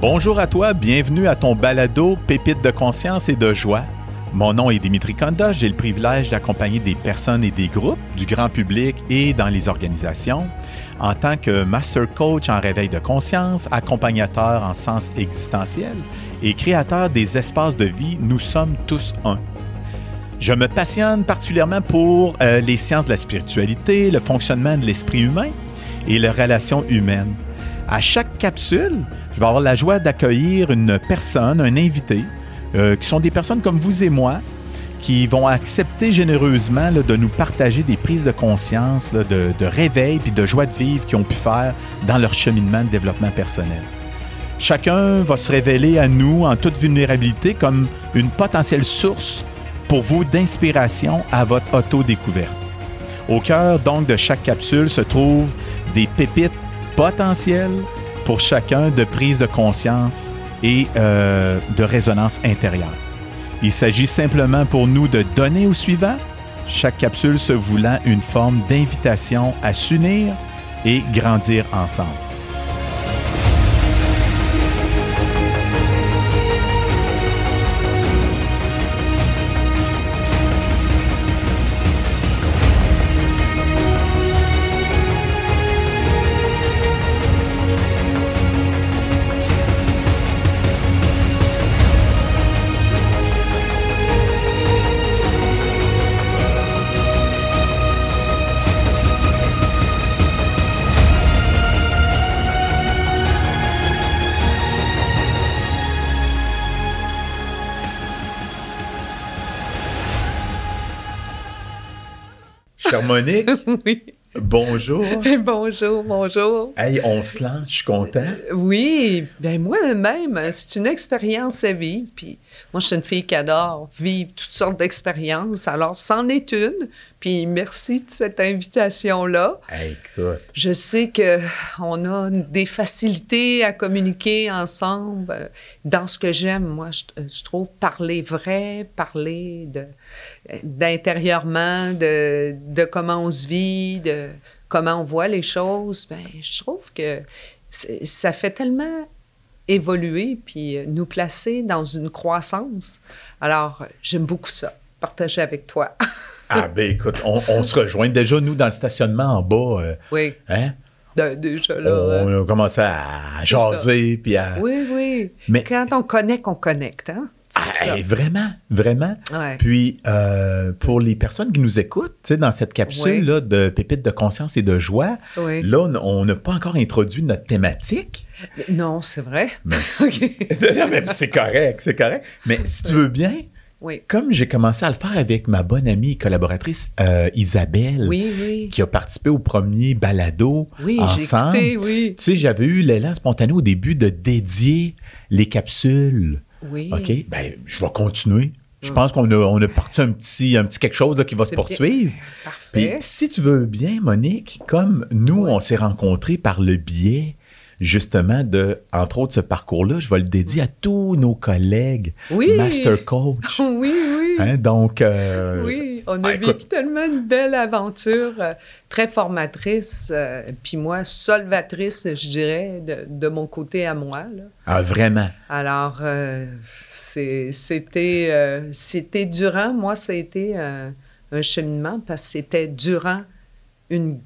Bonjour à toi, bienvenue à ton balado Pépite de conscience et de joie. Mon nom est Dimitri Konda, j'ai le privilège d'accompagner des personnes et des groupes, du grand public et dans les organisations, en tant que master coach en réveil de conscience, accompagnateur en sens existentiel et créateur des espaces de vie Nous sommes tous un. Je me passionne particulièrement pour euh, les sciences de la spiritualité, le fonctionnement de l'esprit humain et les relations humaines. À chaque capsule, je vais avoir la joie d'accueillir une personne, un invité, euh, qui sont des personnes comme vous et moi, qui vont accepter généreusement là, de nous partager des prises de conscience, de, de réveil puis de joie de vivre qu'ils ont pu faire dans leur cheminement de développement personnel. Chacun va se révéler à nous en toute vulnérabilité comme une potentielle source pour vous d'inspiration à votre auto-découverte. Au cœur donc de chaque capsule se trouvent des pépites potentielles pour chacun de prise de conscience et euh, de résonance intérieure. Il s'agit simplement pour nous de donner au suivant, chaque capsule se voulant une forme d'invitation à s'unir et grandir ensemble. Monique, Oui. bonjour. bonjour, bonjour. Hey, on se lance, je suis content. Oui, bien moi-même, c'est une expérience à vivre. Puis moi, je suis une fille qui adore vivre toutes sortes d'expériences. Alors, c'en est une. Puis merci de cette invitation-là. Hey, écoute, Je sais que on a des facilités à communiquer ensemble. euh, Dans ce que j'aime, moi, je, je trouve parler vrai, parler de d'intérieurement, de, de comment on se vit, de comment on voit les choses. Ben, je trouve que ça fait tellement évoluer puis euh, nous placer dans une croissance. Alors, euh, j'aime beaucoup ça, partager avec toi. ah ben écoute, on, on se rejoint déjà, nous, dans le stationnement en bas. euh, oui, hein? de- déjà là. hein? On a commencé à jaser, puis à... Oui, oui. Mais- Quand on connecte, on connecte, hein? Ah, vraiment, vraiment. Ouais. Puis, euh, pour les personnes qui nous écoutent, dans cette capsule Oui. là, de pépites de conscience et de joie, Oui. là, on- n'a pas encore introduit notre thématique. Non, c'est vrai. Mais OK. non, mais c'est correct, c'est correct. Mais si tu veux bien, Oui. comme j'ai commencé à le faire avec ma bonne amie et collaboratrice euh, Isabelle, Oui, oui. qui a participé au premier balado ensemble. écouté. Tu sais, j'avais eu l'élan spontané au début de dédier les capsules. OK? Ben, je vais continuer. Je pense qu'on a, on a parti un petit, un petit quelque chose là, qui va se poursuivre. Puis, Parfait. si tu veux bien, Monique, comme nous, on s'est rencontrés par le biais, justement, de, entre autres, ce parcours-là, je vais le dédier à tous nos collègues, Oui. Master Coach. Oui, oui. Hein, donc, euh, Oui, on a ah, vécu écoute. tellement une belle aventure, euh, très formatrice, euh, puis moi, solvatrice, je dirais, de, de mon côté à moi. là. ah, vraiment? Alors, c'était c'était durant, moi, ça a été un cheminement parce que c'était durant une,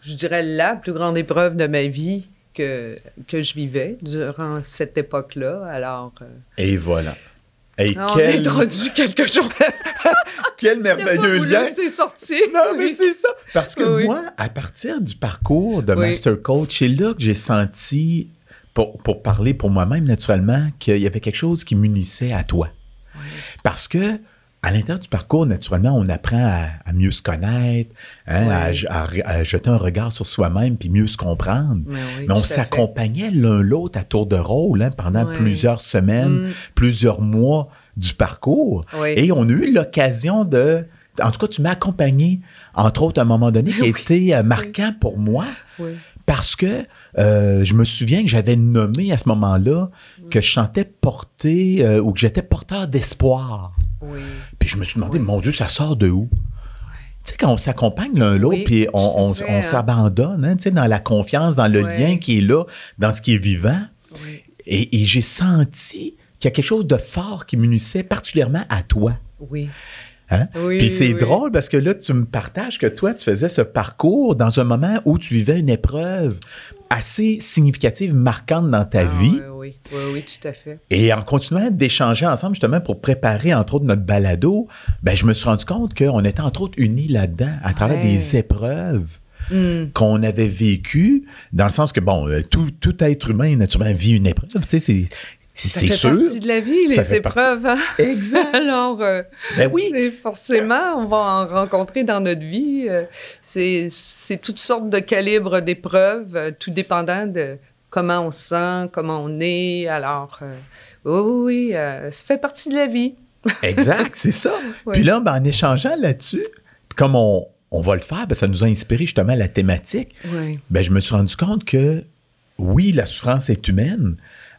je dirais, la plus grande épreuve de ma vie que, que je vivais durant cette époque-là. Alors, euh, Et voilà. Et on a quel, introduit quelque chose. quel merveilleux lien. C'est sorti. Non, mais c'est ça. Parce que Oui. moi, à partir du parcours de Oui. Master Coach, c'est là que j'ai senti, pour, pour parler pour moi-même naturellement, qu'il y avait quelque chose qui m'unissait à toi. Parce que, à l'intérieur du parcours, naturellement, on apprend à, à mieux se connaître, hein, à, Oui. à- à jeter un regard sur soi-même puis mieux se comprendre. Mais oui, Mais on s'accompagnait l'un l'autre à tour de rôle hein, pendant Oui. plusieurs semaines, Mm. plusieurs mois du parcours. Et on a eu l'occasion de... En tout cas, tu m'as accompagné, entre autres, à un moment donné, qui a été euh, marquant pour moi. Parce que euh, je me souviens que j'avais nommé à ce moment-là que je sentais porter euh, ou que j'étais porteur d'espoir. Oui. Puis je me suis demandé, mon Dieu, ça sort de où? Tu sais, quand on s'accompagne l'un l'autre, Oui, puis on, hein. s'abandonne, hein, tu sais, dans la confiance, dans le lien qui est là, dans ce qui est vivant. Oui. Et, j'ai senti qu'il y a quelque chose de fort qui m'unissait particulièrement à toi. Oui. Hein? Puis c'est drôle parce que là, tu me partages que toi, tu faisais ce parcours dans un moment où tu vivais une épreuve assez significative, marquante dans ta ah vie. Oui, oui, oui, tout à fait. Et en continuant d'échanger ensemble, justement, pour préparer, entre autres, notre balado, ben, je me suis rendu compte qu'on était, entre autres, unis là-dedans, à travers des épreuves. Hmm. qu'on avait vécues, dans le sens que, bon, euh, tout, tout être humain, naturellement, vit une épreuve. Tu sais, c'est sûr. Ça partie de la vie, les épreuves. Hein. Exact. Alors, euh, ben oui. forcément, on va en rencontrer dans notre vie. Euh, c'est toutes sortes de calibres d'épreuves, euh, tout dépendant de comment on se sent, comment on est. Alors, oui, ça fait partie de la vie. exact, c'est ça. Puis là, ben, en échangeant là-dessus, comme on, on, va le faire, ben, ça nous a inspiré justement la thématique. Oui. Ben, je me suis rendu compte que oui, la souffrance est humaine,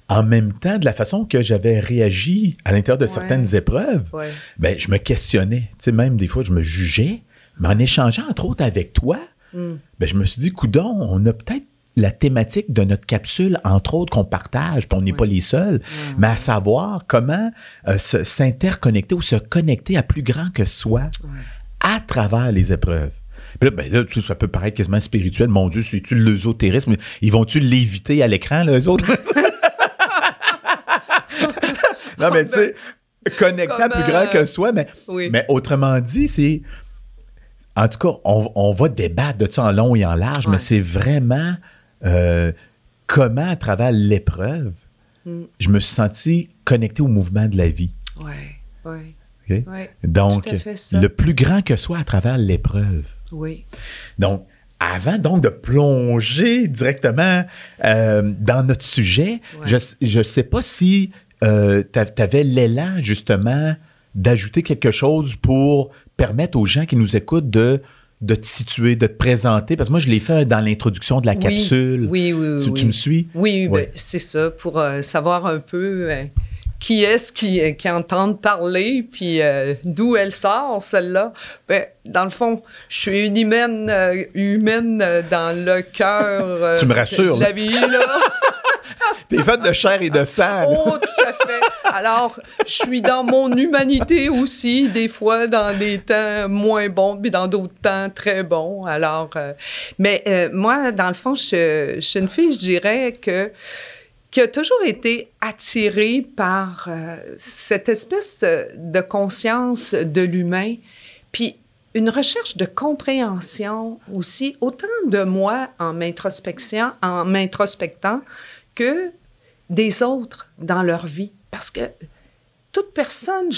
en même temps, de la façon que j'avais réagi à l'intérieur de certaines épreuves, ben, je me questionnais. Tu sais, même des fois, je me jugeais. Mais en échangeant, entre autres, avec toi, hmm. ben, je me suis dit, coudon, on a peut-être la thématique de notre capsule, entre autres, qu'on partage, puis on n'est pas les seuls, mais à savoir comment euh, s'interconnecter ou se connecter à plus grand que soi à travers les épreuves. Puis là, ben là, ça peut paraître quasiment spirituel. Mon Dieu, c'est-tu l'ésotérisme? Ils vont-tu l'éviter à l'écran, les autres? non, mais tu sais, connecter plus grand que soi, mais, mais autrement dit, c'est. En tout cas, on, va débattre de ça en long et en large, mais c'est vraiment euh, comment, à travers l'épreuve, mm. je me suis senti connecté au mouvement de la vie. Oui, oui. Donc, le plus grand que soi à travers l'épreuve. Oui. Donc, avant donc de plonger directement euh, dans notre sujet, je ne sais pas si euh, tu avais l'élan justement d'ajouter quelque chose pour permettre aux gens qui nous écoutent de de te situer, de te présenter? Parce que moi, je l'ai fait dans l'introduction de la capsule. Oui, oui, oui. Tu, me suis? Oui, ben, c'est ça, pour euh, savoir un peu euh, qui est-ce qui, qui entend parler, puis d'où elle sort, celle-là. Ben, dans le fond, je suis une humaine, humaine dans le cœur tu me rassures, de la vie, là. T'es faite de chair et de sang. Oh, tout à fait. Alors, je suis dans mon humanité aussi, des fois dans des temps moins bons, puis dans d'autres temps très bons. Alors, euh, mais euh, moi, dans le fond, je, suis une fille, je dirais que qui a toujours été attirée par euh, cette espèce de conscience de l'humain, puis une recherche de compréhension aussi, autant de moi en m'introspection, en m'introspectant, que des autres dans leur vie. Parce que toute personne,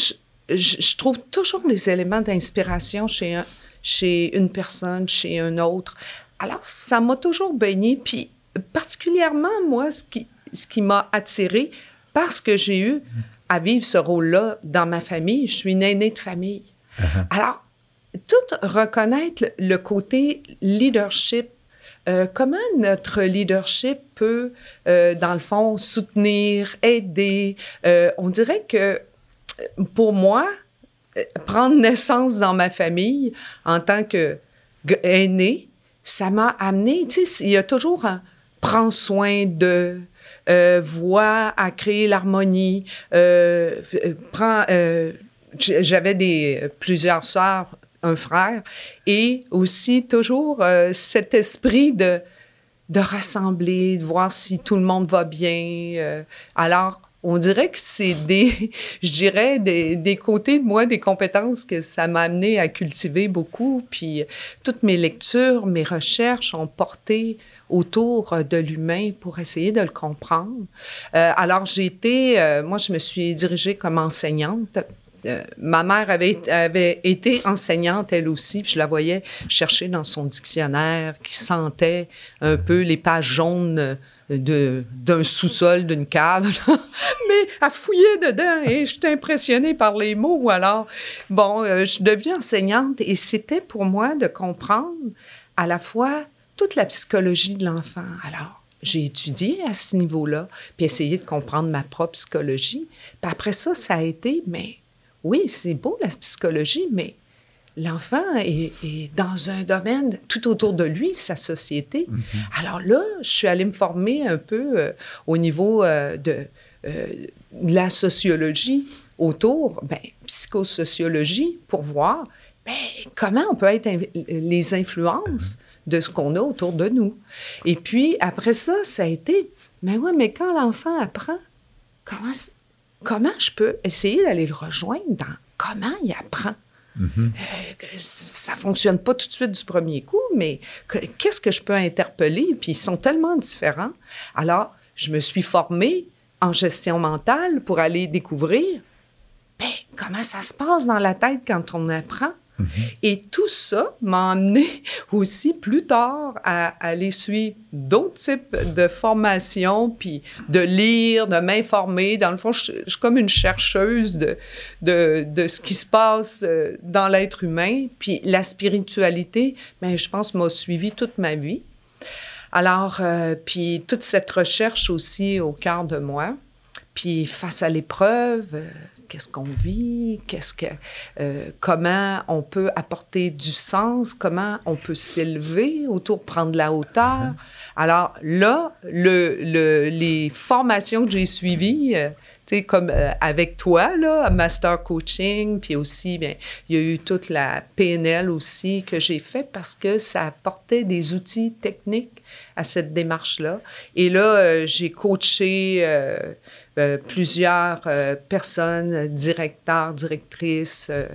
je, trouve toujours des éléments d'inspiration chez, chez une personne, chez un autre. Alors, ça m'a toujours baigné. Puis, particulièrement, moi, ce qui, ce qui m'a attiré, parce que j'ai eu à vivre ce rôle-là dans ma famille, je suis une aînée de famille. Uh-huh. Alors, tout reconnaître le côté leadership, euh, comment notre leadership peut, euh, dans le fond, soutenir, aider? Euh, on dirait que pour moi, prendre naissance dans ma famille en tant que ça m'a amené, tu sais, il y a toujours un prends soin de, voix à créer l'harmonie, prends, j'avais des plusieurs sœurs un frère, et aussi toujours euh, cet esprit de, de rassembler, de voir si tout le monde va bien. Euh. alors, on dirait que c'est des, je dirais, des, des, côtés de moi, des compétences que ça m'a amené à cultiver beaucoup. Puis toutes mes lectures, mes recherches ont porté autour de l'humain pour essayer de le comprendre. Euh, alors j'ai été, moi je me suis dirigée comme enseignante euh, ma mère avait, été enseignante, elle aussi, puis je la voyais chercher dans son dictionnaire, qui sentait un peu les pages jaunes de, d'un sous-sol d'une cave. Mais elle fouillait dedans et j'étais impressionnée par les mots. Alors, bon, euh, je deviens enseignante et c'était pour moi de comprendre à la fois toute la psychologie de l'enfant. Alors, j'ai étudié à ce niveau-là, puis essayé de comprendre ma propre psychologie. Puis après ça, ça a été, mais oui, c'est beau la psychologie, mais l'enfant est, dans un domaine tout autour de lui, sa société. Mm-hmm. Alors là, je suis allée me former un peu euh, au niveau euh, de, la sociologie autour, ben, psychosociologie, pour voir ben, comment on peut être les influences de ce qu'on a autour de nous. Et puis, après ça, ça a été, mais oui, mais quand l'enfant apprend, comment, comment je peux essayer d'aller le rejoindre dans comment il apprend? Mm-hmm. Euh, ça fonctionne pas tout de suite du premier coup, mais qu'est-ce que je peux interpeller? Puis ils sont tellement différents. Alors, je me suis formée en gestion mentale pour aller découvrir ben, comment ça se passe dans la tête quand on apprend? Mhm. Et tout ça m'a amené aussi plus tard à, aller suivre d'autres types de formations, puis de lire, de m'informer. Dans le fond, je, suis comme une chercheuse de, de, ce qui se passe euh, dans l'être humain. Puis la spiritualité, ben, je pense, m'a suivi toute ma vie. Alors, euh, puis toute cette recherche aussi au cœur de moi. Puis face à l'épreuve, euh, qu'est-ce qu'on vit, qu'est-ce que, euh, comment on peut apporter du sens, comment on peut s'élever autour, prendre la hauteur. Alors là, le, le, les formations que j'ai suivies, euh, tu sais, comme euh, avec toi, là, Master Coaching, puis aussi, bien, il y a eu toute la PNL aussi que j'ai fait parce que ça apportait des outils techniques à cette démarche-là. Et là, j'ai coaché euh, plusieurs euh, personnes, directeurs, directrices. Euh,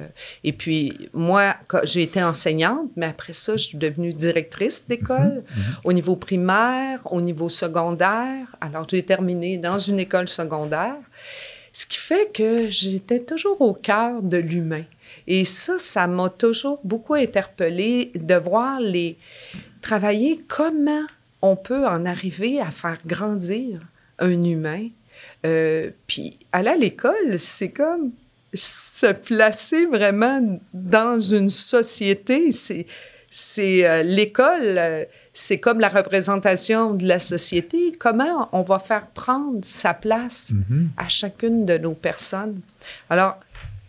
et puis, moi, j'ai été enseignante, mais après ça, je suis devenue directrice d'école mhm, mhm. au niveau primaire, au niveau secondaire. Alors, j'ai terminé dans une école secondaire, ce qui fait que j'étais toujours au cœur de l'humain. Et ça, ça m'a toujours beaucoup interpellée de voir les travailler comment on peut en arriver à faire grandir un humain euh, puis aller à l'école, c'est comme se placer vraiment dans une société. C'est, c'est euh, l'école, euh, c'est comme la représentation de la société. Comment on va faire prendre sa place mm-hmm. à chacune de nos personnes? Alors,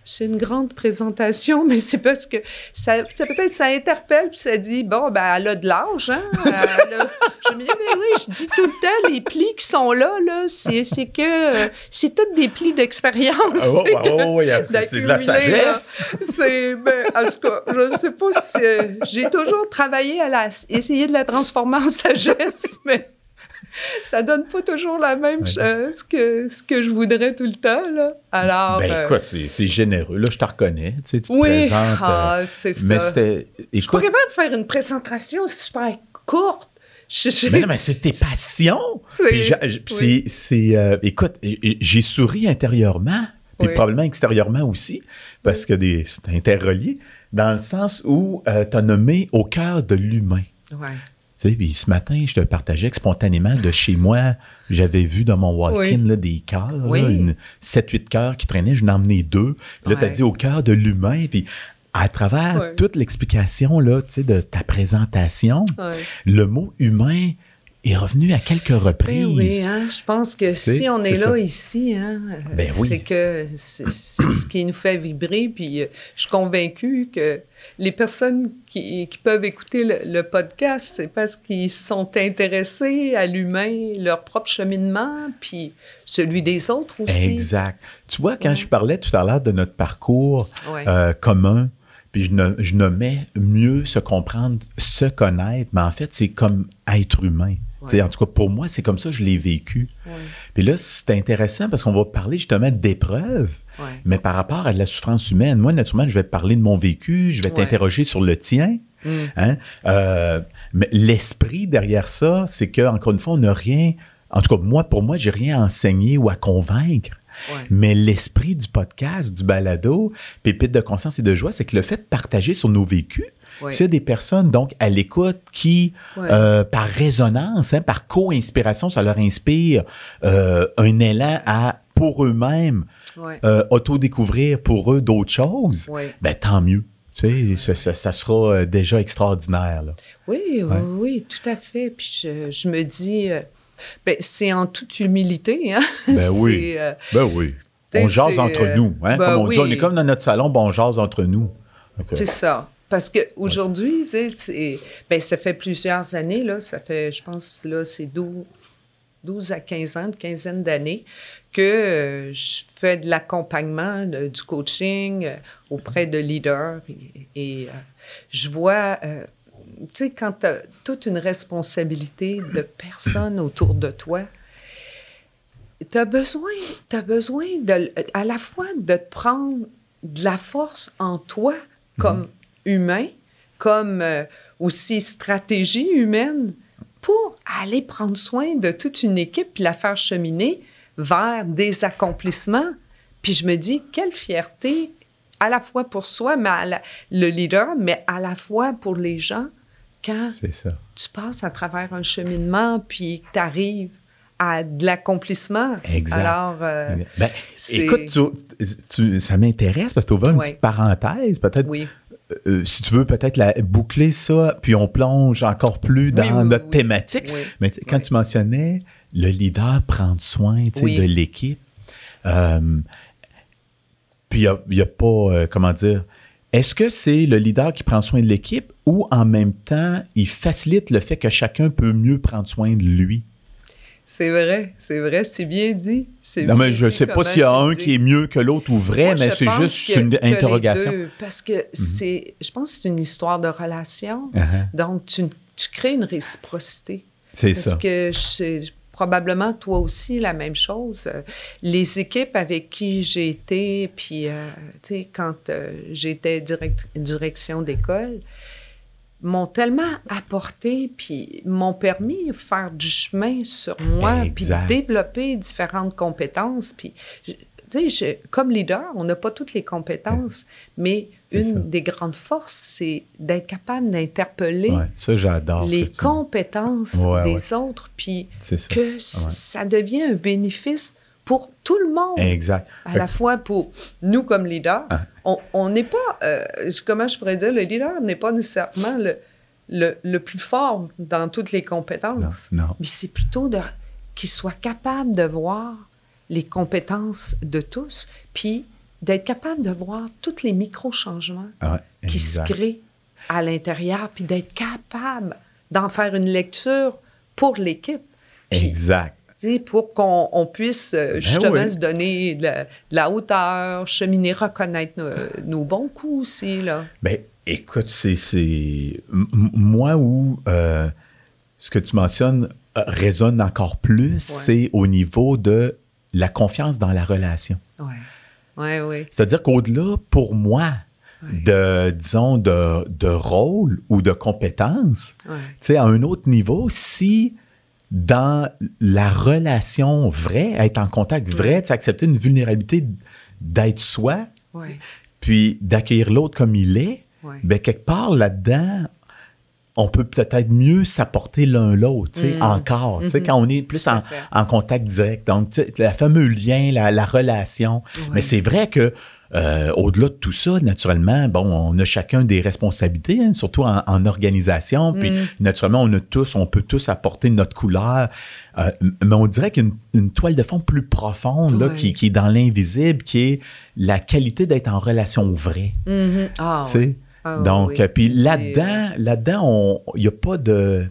c'est une grande présentation, mais c'est parce que ça, peut-être ça interpelle, puis ça dit, bon, ben, elle a de l'âge, hein? je me dis, mais oui, je dis tout le temps, les plis qui sont là, là, c'est, que c'est toutes des plis d'expérience. Ah, oh, oh, oui, c'est de la sagesse. C'est, ben, en tout cas, je sais pas si, j'ai toujours travaillé à la, essayer de la transformer en sagesse, mais ça donne pas toujours la même chose que ce que je voudrais tout le temps. Là. Alors, ben, euh, écoute, c'est généreux. Là, je te reconnais. Tu, sais, tu oui, ah, euh, c'est ça. Mais c'était. Je pourrais même faire une présentation super courte. Mais non, mais c'est tes passions. Puis, c'est. Euh, écoute, j'ai souri intérieurement, puis probablement extérieurement aussi, parce que c'est interrelié, dans le sens où tu as nommé au cœur de l'humain. Ouais. Puis ce matin, je te partageais que spontanément, de chez moi, j'avais vu dans mon walk-in des cœurs, 7-8 cœurs qui traînaient, je n'en emmené deux. là, tu as dit au cœur de l'humain. Puis à travers toute l'explication de ta présentation, le mot humain est revenu à quelques reprises. oui, hein, je pense que si on est, là ici, hein, ben c'est que c'est ce qui nous fait vibrer. Puis euh, je suis convaincue que les personnes qui, peuvent écouter le, podcast, c'est parce qu'ils sont intéressés à l'humain, leur propre cheminement, puis celui des autres aussi. Exact. Tu vois, quand je parlais tout à l'heure de notre parcours euh, commun, puis je, je nommais mieux se comprendre, se connaître, mais en fait, c'est comme être humain. En tout cas, pour moi, c'est comme ça que je l'ai vécu. Puis là, c'est intéressant parce qu'on va parler justement d'épreuves, mais par rapport à la souffrance humaine. Moi, naturellement, je vais parler de mon vécu, je vais t'interroger sur le tien. Mm. Hein. Euh, mais l'esprit derrière ça, c'est que encore une fois, on n'a rien. En tout cas, moi, pour moi, j'ai rien à enseigner ou à convaincre. Mais l'esprit du podcast, du balado, Pépite de conscience et de joie, c'est que le fait de partager sur nos vécus, c'est des personnes, donc, à l'écoute qui, euh, par résonance, hein, par co-inspiration, ça leur inspire euh, un élan à, pour eux-mêmes, euh, auto-découvrir pour eux d'autres choses, ben tant mieux. Tu sais, ça, sera déjà extraordinaire. Oui, oui, oui, tout à fait. Puis je, me dis, ben, c'est en toute humilité. Hein? Ben oui. ben oui. On jase entre nous. Hein? Ben comme on, dit, on est comme dans notre salon, bon, on jase entre nous. C'est ça. Parce qu'aujourd'hui, tu sais, ben, ça fait plusieurs années, là, ça fait, je pense, là, c'est 12, 12 à 15 ans, une quinzaine d'années, que euh, je fais de l'accompagnement, du coaching euh, auprès de leaders. Et, euh, je vois, tu sais, quand tu as toute une responsabilité de personnes autour de toi, tu as besoin, as besoin de, à la fois de te prendre de la force en toi comme mhm. Humain, comme aussi stratégie humaine, pour aller prendre soin de toute une équipe puis la faire cheminer vers des accomplissements. Puis je me dis, quelle fierté, à la fois pour soi, mais le leader, mais à la fois pour les gens, quand tu passes à travers un cheminement, puis tu arrives à de l'accomplissement. Exact. Alors, euh, ben, écoute, ça m'intéresse parce que tu ouvres une petite parenthèse, peut-être. Oui. Euh, si tu veux peut-être la, boucler ça, puis on plonge encore plus dans notre thématique. Mais quand tu mentionnais le leader prendre soin de l'équipe, euh, puis il n'y a, pas, euh, comment dire, est-ce que c'est le leader qui prend soin de l'équipe ou en même temps, il facilite le fait que chacun peut mieux prendre soin de lui? C'est vrai, c'est vrai, c'est bien dit. Non, mais je ne sais pas s'il y a un qui est mieux que l'autre ou vrai, mais c'est juste une interrogation. parce que mhm. c'est, je pense que c'est une histoire de relation. Uh-huh. Donc, tu, crées une réciprocité. C'est ça. Parce que c'est probablement toi aussi la même chose. Les équipes avec qui j'ai été, puis, euh, tu sais, quand euh, j'étais direct, direction d'école, m'ont tellement apporté, puis m'ont permis de faire du chemin sur moi, puis développer différentes compétences. Puis, tu sais, comme leader, on n'a pas toutes les compétences, mais une des grandes forces, c'est d'être capable d'interpeller les compétences des autres, puis que ça devient un bénéfice pour tout le monde. Exact. À la fois pour nous comme leaders. Ah. On n'est pas, euh, comment je pourrais dire, le leader n'est pas nécessairement le, le, plus fort dans toutes les compétences. Non. Mais c'est plutôt de, qu'il soit capable de voir les compétences de tous, puis d'être capable de voir tous les micro-changements ah qui se créent à l'intérieur, puis d'être capable d'en faire une lecture pour l'équipe. Exact pour qu'on puisse euh, ben justement se donner de la, hauteur, cheminer, reconnaître nos, bons coups aussi. Là. Ben, écoute, c'est. Moi où euh, ce que tu mentionnes euh, résonne encore plus, c'est au niveau de la confiance dans la relation. Oui, oui, oui. C'est-à-dire qu'au-delà, pour moi, de, disons, de, de, rôle ou de compétence, tu sais, à un autre niveau, si dans la relation vraie, être en contact vrai, ouais. accepter une vulnérabilité d'être soi, puis d'accueillir l'autre comme il est, bien, quelque part là-dedans, on peut peut-être mieux s'apporter l'un l'autre, mm. encore, mm-hmm. quand on est plus en, contact direct. Donc, le fameux lien, la, relation. Mais c'est vrai que euh, au-delà de tout ça, naturellement, bon, on a chacun des responsabilités, hein, surtout en, organisation. Puis mm. naturellement, on a tous, on peut tous apporter notre couleur. Euh, mais on dirait qu'une une toile de fond plus profonde, là, qui, qui, est dans l'invisible, qui est la qualité d'être en relation vraie. Ah, ah Donc, puis là-dedans, là-dedans, il n'y a pas de.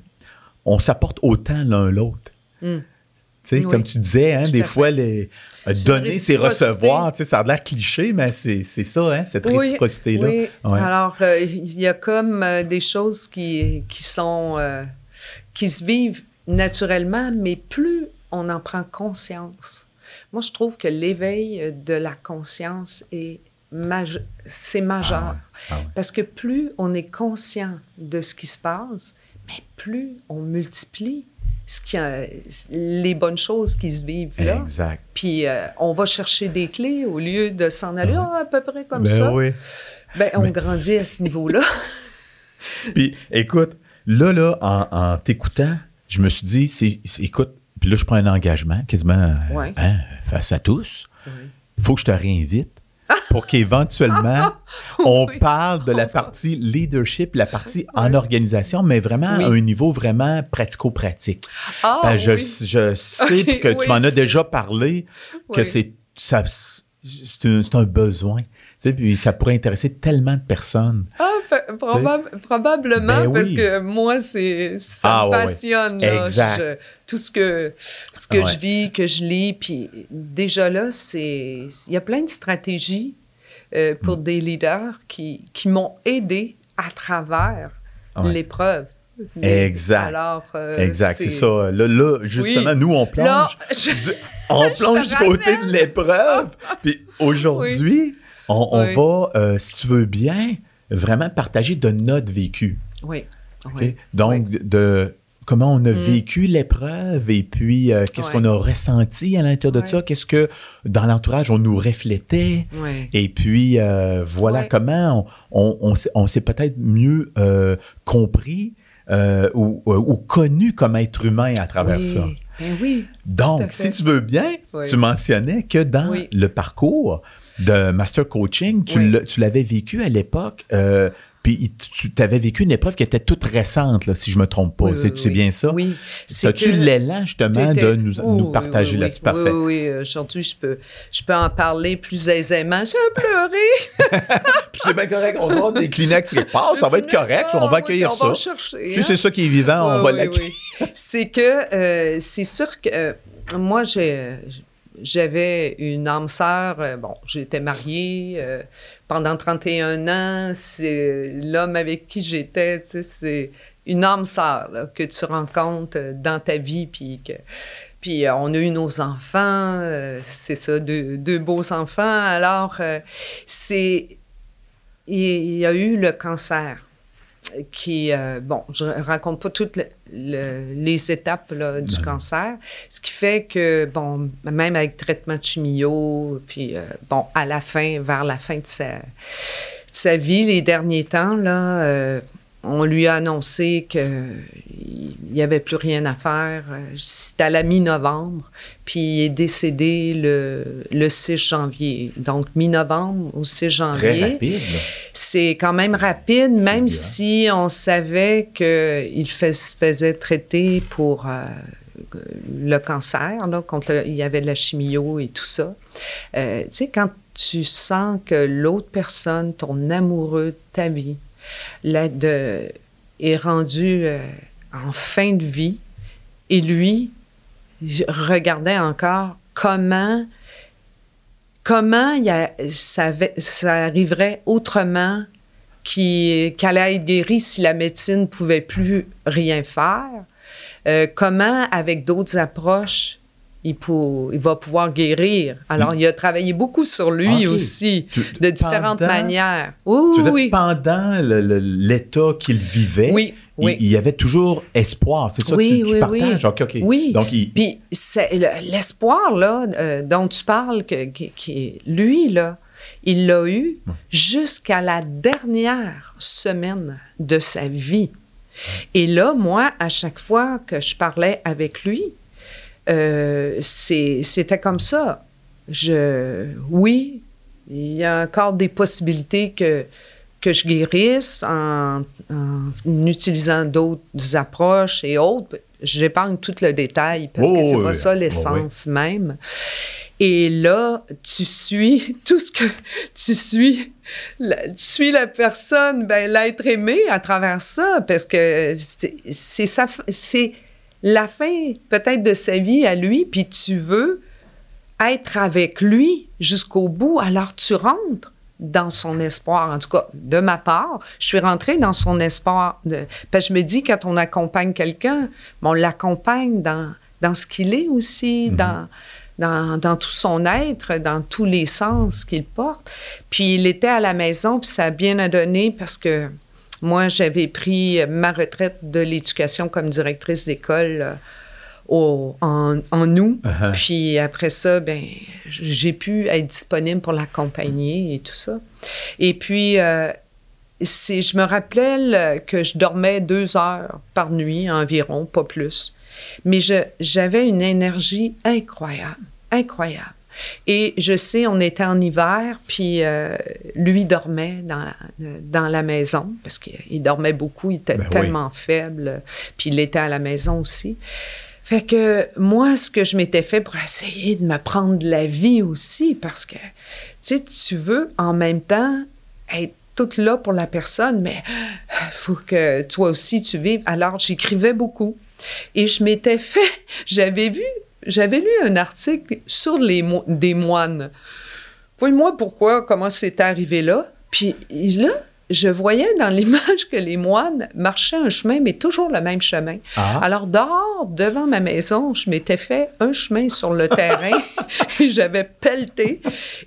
On s'apporte autant l'un l'autre. Mm. Comme tu disais, hein, des fois, les, euh, donner, c'est recevoir. Ça a l'air cliché, mais c'est ça, hein, cette réciprocité-là. Oui. Alors, euh, il y a comme euh, des choses qui, qui sont. qui se vivent naturellement, mais plus on en prend conscience. Moi, je trouve que l'éveil de la conscience est c'est majeur. Ah ah Parce que plus on est conscient de ce qui se passe, mais plus on multiplie ce qui les bonnes choses qui se vivent là. Exact. Puis euh, on va chercher des clés au lieu de s'en aller ah, à peu près comme ben ça. Oui. Ben, on grandit à ce niveau-là. puis écoute, là, là, en, t'écoutant, je me suis dit, c'est, écoute, puis là, je prends un engagement quasiment hein, face à tous. Il faut que je te réinvite pour qu'éventuellement, on parle de la partie leadership, la partie en organisation, mais vraiment à un niveau vraiment pratico-pratique. Ah, ben, je, je, sais que tu m'en as déjà parlé, que c'est, c'est, un, besoin. sais, puis ça pourrait intéresser tellement de personnes. Ah, probablement, ben parce que moi, c'est ça ah, me passionne. Exact. tout ce que, ce que je vis, que je lis, puis déjà là, c'est il y a plein de stratégies euh, pour mm. des leaders qui, qui m'ont aidé à travers l'épreuve. exact. Alors, euh, exact, c'est ça. Là, justement, nous, on plonge, du, on plonge du côté de l'épreuve. Puis aujourd'hui, on, va, euh, si tu veux bien, vraiment partager de notre vécu. Oui. Donc, de comment on a mm. vécu l'épreuve et puis euh, qu'est-ce qu'on a ressenti à l'intérieur de ça, qu'est-ce que dans l'entourage on nous reflétait? Et puis euh, voilà comment on, on, s'est peut-être mieux euh, compris ou, ou, connu comme être humain à travers ça. Ben oui. Donc, si tu veux bien, tu mentionnais que dans le parcours de Master Coaching, tu l'avais vécu à l'époque puis tu avais vécu une épreuve qui était toute récente, là, si je me trompe pas. c'est oui, bien ça? Oui. As-tu l'élan, justement, de nous, oh, nous partager là-dessus? Parfait. Oui, oui, aujourd'hui, je peux, je peux en parler plus aisément. J'ai pleuré. puis c'est bien correct. On va des Kleenex qui passent. Ça va être correct. on va accueillir ça. On va chercher. Si c'est hein. ça qui est vivant, on va l'accueillir. c'est que euh, c'est sûr que euh, moi, j'ai j'avais une âme sœur, euh, bon, j'étais mariée euh, pendant 31 ans, c'est l'homme avec qui j'étais, tu sais, c'est une âme sœur que tu rencontres euh, dans ta vie, puis puis on a eu nos enfants, c'est ça, deux, beaux enfants, alors c'est, il y a eu le cancer qui, bon, je raconte pas les étapes du cancer, ce qui fait que, bon, même avec traitement de chimio, puis, euh, bon, à la fin, vers la fin de sa, sa vie, les derniers temps, là, euh, on lui a annoncé qu'il n'y avait plus rien à faire. C'était à la mi-novembre, puis il est décédé le, le 6 janvier. Donc, mi-novembre au 6 janvier. Très rapide. C'est quand même rapide, même si on savait qu'il se faisait traiter pour euh, le cancer, là, contre il y avait de la chimio et tout ça. Euh, tu sais, quand tu sens que l'autre personne, ton amoureux de ta vie, de, est rendu euh, en fin de vie et lui regardait encore comment comment il ça, ça, arriverait autrement qu'elle allait être guérie si la médecine ne pouvait plus rien faire. Euh, comment, avec d'autres approches, il, il, va pouvoir guérir. Alors, il a travaillé beaucoup sur lui aussi, de différentes manières. Oui, oui. Pendant l'état qu'il vivait, oui, il, y avait toujours espoir. C'est ça oui, que tu, partages? Oui, oui. Donc, Puis, l'espoir, là, euh, dont tu parles, que, lui, là, il l'a eu jusqu'à la dernière semaine de sa vie. Et là, moi, à chaque fois que je parlais avec lui, euh, c'était comme ça. Je, oui, il y a encore des possibilités que, que je guérisse en, utilisant d'autres approches et autres. J'épargne tout le détail parce que c'est pas ça l'essence même. Et là, tu suis tout ce que tu suis. tu suis la personne, ben, l'être aimé à travers ça, parce que c'est ça, c'est la fin peut-être de sa vie à lui, puis tu veux être avec lui jusqu'au bout, alors tu rentres dans son espoir. En tout cas, de ma part, je suis rentrée dans son espoir. De, parce que je me dis, quand on accompagne quelqu'un, on l'accompagne dans, dans ce qu'il est aussi, mhm. dans, dans, dans, tout son être, dans tous les sens qu'il porte. Puis il était à la maison, puis ça a bien donné parce que moi, j'avais pris ma retraite de l'éducation comme directrice d'école euh, au, en, en, août. Uh-huh. Puis après ça, ben, j'ai pu être disponible pour l'accompagner et tout ça. Et puis, euh, je me rappelais que je dormais deux heures par nuit environ, pas plus. Mais j'avais une énergie incroyable, incroyable. Et je sais, on était en hiver, puis euh, lui dormait dans la, dans la maison, parce qu'il dormait beaucoup, il était ben tellement faible, puis il était à la maison aussi. Fait que moi, ce que je m'étais fait pour essayer de me prendre de la vie aussi, parce que, tu tu sais, tu veux en même temps être toute là pour la personne, mais il faut que toi aussi tu vives. Alors, j'écrivais beaucoup. Et je m'étais fait, j'avais vu, j'avais lu un article sur les des moines. Voyez-moi pourquoi, comment c'est arrivé là. Puis là, je voyais dans l'image que les moines marchaient un chemin, mais toujours le même chemin. Ah. Alors, dehors, devant ma maison, je m'étais fait un chemin sur le terrain et j'avais pelleté.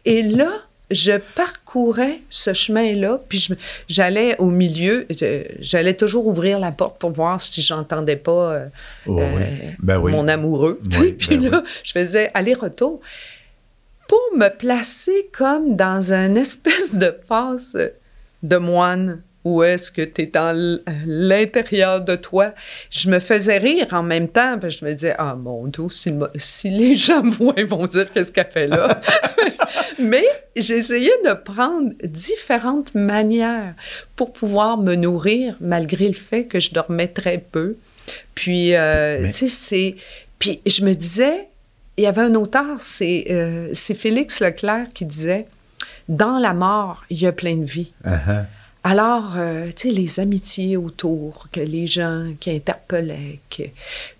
Et là, je parcourais ce chemin-là, puis j'allais au milieu, j'allais toujours ouvrir la porte pour voir si j'entendais pas euh, oh, euh, ben mon amoureux. puis ben là, je faisais aller-retour pour me placer comme dans une espèce de phase de moine où est-ce que tu es dans l'intérieur de toi. Je me faisais rire en même temps, parce que je me disais, ah mon Dieu, si, les gens me voient, ils vont dire qu'est-ce qu'elle fait là. Mais j'essayais de prendre différentes manières pour pouvoir me nourrir, malgré le fait que je dormais très peu. Puis, euh, tu sais, c'est... Puis je me disais, il y avait un auteur, c'est euh, Félix Leclerc qui disait, dans la mort, il y a plein de vie. Uh-huh. Alors, euh, tu sais, les amitiés autour, que les gens qui interpellaient, que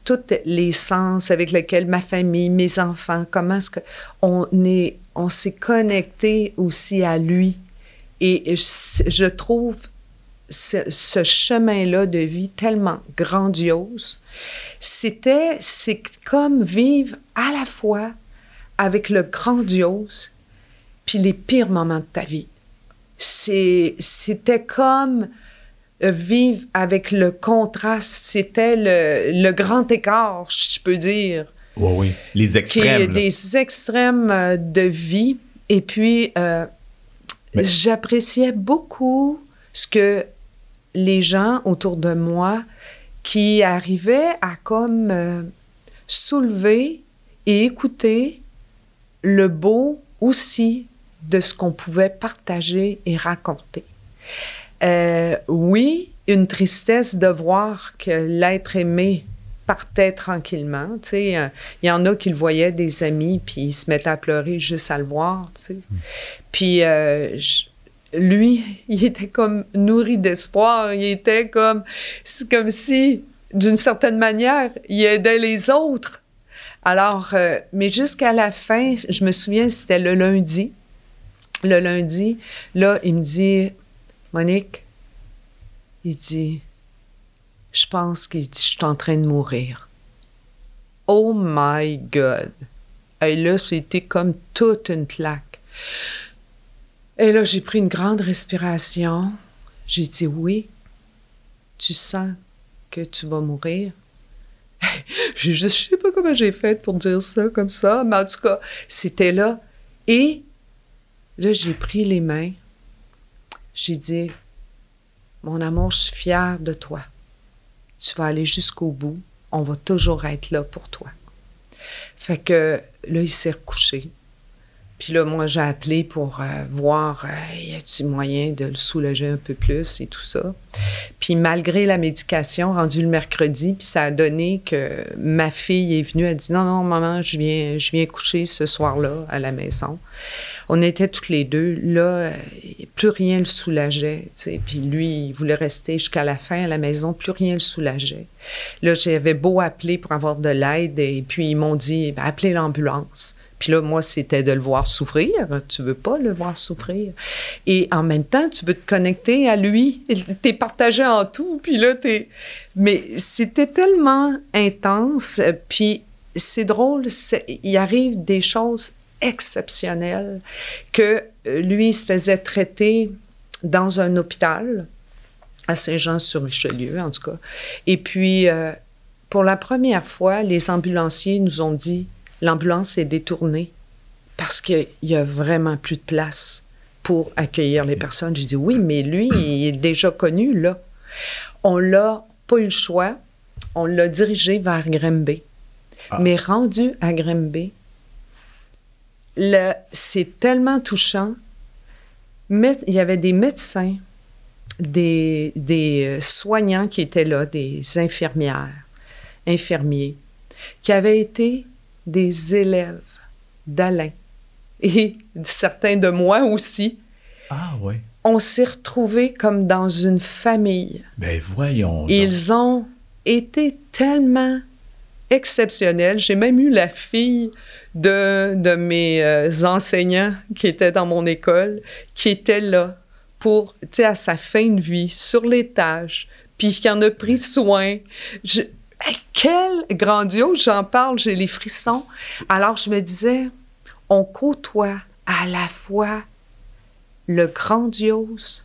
tous les sens avec lesquels ma famille, mes enfants, comment est-ce qu'on est, on s'est connecté aussi à lui. Et je, trouve ce, chemin-là de vie tellement grandiose. C'était, c'est comme vivre à la fois avec le grandiose puis les pires moments de ta vie c'était comme euh, vivre avec le contraste. C'était le, grand écart, je peux dire. Oui, oui. Les extrêmes. les extrêmes euh, de vie. Et puis, euh, j'appréciais beaucoup ce que les gens autour de moi qui arrivaient à comme soulever et écouter le beau aussi de ce qu'on pouvait partager et raconter. Euh, oui, une tristesse de voir que l'être aimé partait tranquillement. Tu sais, euh, il y en a qui le voyaient, des amis, puis ils se mettaient à pleurer juste à le voir. Tu sais. Puis euh, lui, il était comme nourri d'espoir. Il était comme, c'est comme si, d'une certaine manière, il aidait les autres. Alors, mais jusqu'à la fin, je me souviens, c'était le lundi le lundi, là, il me dit, Monique, il dit, je pense que je suis en train de mourir. Oh my God! Et là, c'était comme toute une claque. Et là, j'ai pris une grande respiration. J'ai dit, oui, tu sens que tu vas mourir? j'ai juste, je sais pas comment j'ai fait pour dire ça comme ça, mais en tout cas, c'était là. Et Là, j'ai pris les mains. J'ai dit, mon amour, je suis fière de toi. Tu vas aller jusqu'au bout. On va toujours être là pour toi. Fait que là, il s'est recouché. Puis là, moi, j'ai appelé pour euh, voir, euh, y a-t-il moyen de le soulager un peu plus et tout ça. Puis malgré la médication rendue le mercredi, puis ça a donné que ma fille est venue, elle dit non, non, maman, je viens, je viens coucher ce soir-là à la maison. On était toutes les deux. Là, euh, plus rien le soulageait. Puis lui, il voulait rester jusqu'à la fin à la maison. Plus rien le soulageait. Là, j'avais beau appeler pour avoir de l'aide. Et puis, ils m'ont dit, ben, appelez l'ambulance. Puis là, moi, c'était de le voir souffrir. Tu veux pas le voir souffrir. Et en même temps, tu veux te connecter à lui. T'es partagé en tout. Puis là, t'es... Mais c'était tellement intense. Puis c'est drôle. Il arrive des choses exceptionnelles que euh, lui se faisait traiter dans un hôpital à Saint-Jean-sur-Richelieu, en tout cas. Et puis, euh, pour la première fois, les ambulanciers nous ont dit l'ambulance est détournée parce qu'il y a vraiment plus de place pour accueillir les personnes. J'ai dit oui, mais lui, il est déjà connu, là. On l'a pas eu le choix. On l'a dirigé vers Grimby. Ah. Mais rendu à Grimby, c'est tellement touchant. Mais il y avait des médecins, des, des euh, soignants qui étaient là, des infirmières, infirmiers, qui avaient été des élèves d'Alain et certains de moi aussi. Ah oui. On s'est retrouvés comme dans une famille. Ben voyons. donc. Ils ont été tellement exceptionnels. J'ai même eu la fille de, de mes euh, enseignants qui était dans mon école, qui était là pour, tu sais, à sa fin de vie, sur les tâches, puis qui en a pris soin. Je, quel grandiose, j'en parle, j'ai les frissons. Alors je me disais, on côtoie à la fois le grandiose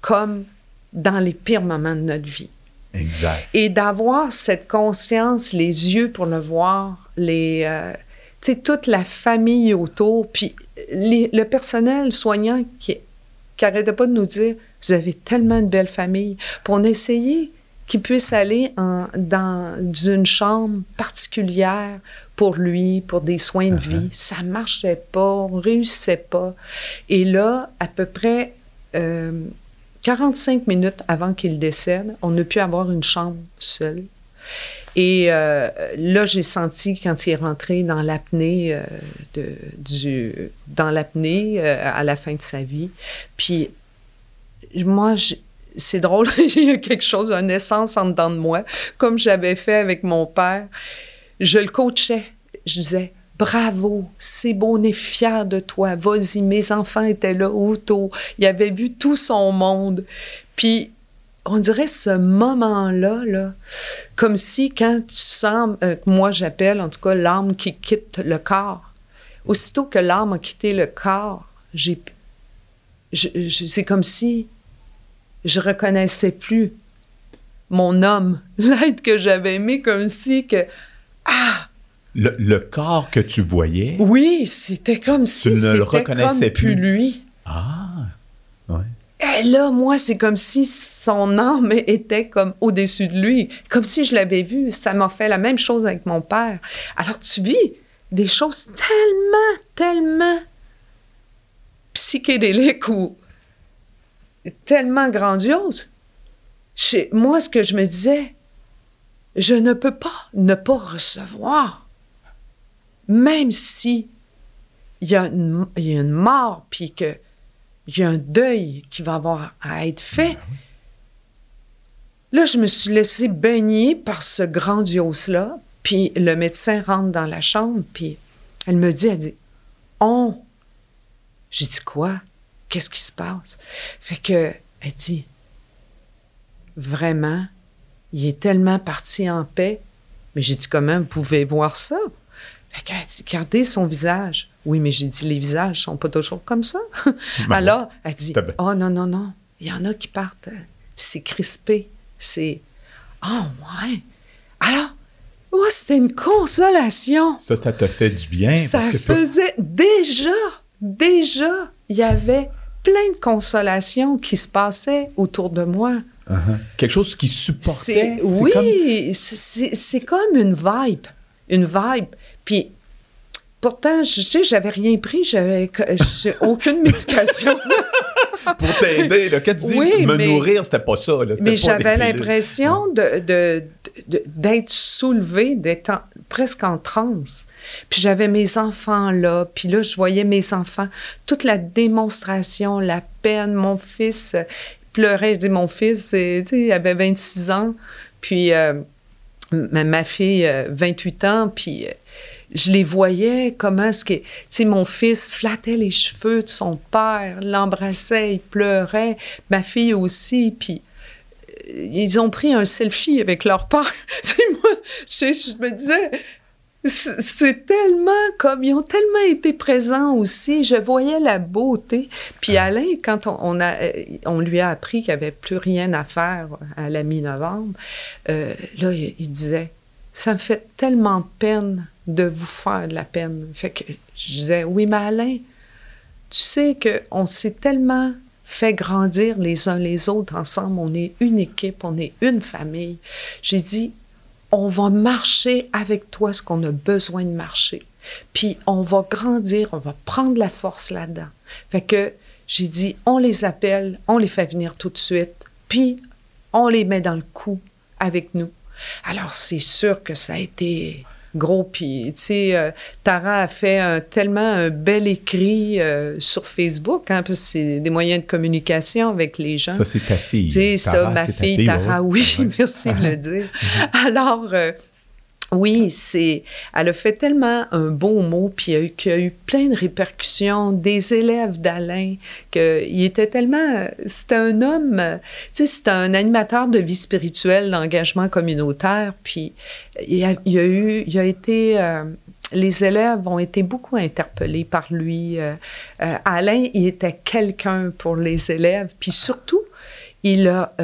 comme dans les pires moments de notre vie. Exact. Et d'avoir cette conscience, les yeux pour le voir, les, euh, tu sais, toute la famille autour, puis les- le personnel soignant qui n'arrêtait pas de nous dire, vous avez tellement de belles familles. Puis on essayait qu'il puisse aller en- dans une chambre particulière pour lui, pour des soins de vie. Ça marchait pas, on réussissait pas. Et là, à peu près euh, 45 minutes avant qu'il décède, on a pu avoir une chambre seule. Et euh, là, j'ai senti quand il est rentré dans l'apnée, euh, de, du, dans l'apnée euh, à la fin de sa vie. Puis moi, j'- c'est drôle, il y a quelque chose, une essence en dedans de moi, comme j'avais fait avec mon père. Je le coachais. Je disais, bravo, c'est beau, on est fiers de toi. Vas-y, mes enfants étaient là autour. Ils avaient vu tout son monde. Puis, on dirait ce moment-là, là, comme si quand tu sens, euh, moi j'appelle en tout cas l'âme qui quitte le corps, aussitôt que l'âme a quitté le corps, j'ai, c'est comme si je reconnaissais plus mon homme, l'être que j'avais aimé, comme si que, ah, Le, le corps que tu voyais? oui, c'était comme si ne le reconnaissais plus. lui. Ah. Ouais. Et là, moi, c'est comme si son âme était comme au-dessus de lui, comme si je l'avais vu. Ça m'a fait la même chose avec mon père. Alors, tu vis des choses tellement, tellement psychédéliques ou tellement grandioses. Chez moi, ce que je me disais, je ne peux pas ne pas recevoir, même si il y a une, il y a une mort, puis que il y a un deuil qui va avoir à être fait. Là, je me suis laissée baigner par ce grandiose-là, puis le médecin rentre dans la chambre, puis elle me dit, elle dit, on. J'ai dit quoi? Qu'est-ce qui se passe? Fait que, elle dit, vraiment, il est tellement parti en paix. Mais j'ai dit, comment vous pouvez voir ça? Fait qu'elle dit, regardez son visage. Oui, mais j'ai dit, les visages sont pas toujours comme ça. Ben Alors, elle dit, oh non, non, non, il y en a qui partent. C'est crispé. C'est, oh ouais. Alors, moi, c'était une consolation. Ça, ça te fait du bien. Ça parce que faisait déjà, déjà, il y avait plein de consolations qui se passaient autour de moi. Uh-huh. Quelque chose qui supportait? C'est oui, comme- c'est- comme une vibe. Une vibe. Puis, pourtant, je tu sais, j'avais rien pris, j'avais aucune médication. pour t'aider. Quand tu dis Oui, me mais- nourrir, c'était pas ça. là. Mais j'avais l'impression de- d'être soulevée, d'être presque en transe. Puis j'avais mes enfants là, puis là, je voyais mes enfants, toute la démonstration, la peine. Mon fils euh, pleurait. Je dis, mon fils, il avait 26 ans, puis euh, ma, fille, euh, 28 ans, puis... euh, je les voyais, comment est-ce que... Tu sais, mon fils flattait les cheveux de son père, l'embrassait, il pleurait. Ma fille aussi, puis euh, ils ont pris un selfie avec leur père. Moi, je, je me disais, c'est tellement comme, ils ont tellement été présents aussi. Je voyais la beauté. Puis Alain, quand on, on a, euh, on lui a appris qu'il n'y avait plus rien à faire à la mi-novembre, euh, là, il, il disait, ça me fait tellement de peine de vous faire de la peine. Fait que je disais, oui, mais Alain, tu sais qu'on s'est tellement fait grandir les uns les autres ensemble. On est une équipe, on est une famille. J'ai dit, on va marcher avec toi ce qu'on a besoin de marcher. Puis on va grandir, on va prendre la force là-dedans. Fait que j'ai dit, on les appelle, on les fait venir tout de suite, puis on les met dans le coup avec nous. Alors c'est sûr que ça a été gros. Puis, tu sais, euh, Tara a fait un, tellement un bel écrit euh, sur Facebook, hein, parce que c'est des moyens de communication avec les gens. Ça, c'est ta fille. Tu sais, ça, ma fille, Tara, oui, merci de le dire. Alors, euh, oui, c'est. Elle a fait tellement un beau mot, puis il y, a eu, plein de répercussions des élèves d'Alain, qu'il était tellement. C'était un homme, tu sais, c'était un animateur de vie spirituelle, d'engagement communautaire, puis il y a, eu. Il a été. Euh, les élèves ont été beaucoup interpellés par lui. Euh, euh, Alain, il était quelqu'un pour les élèves, puis surtout, il a.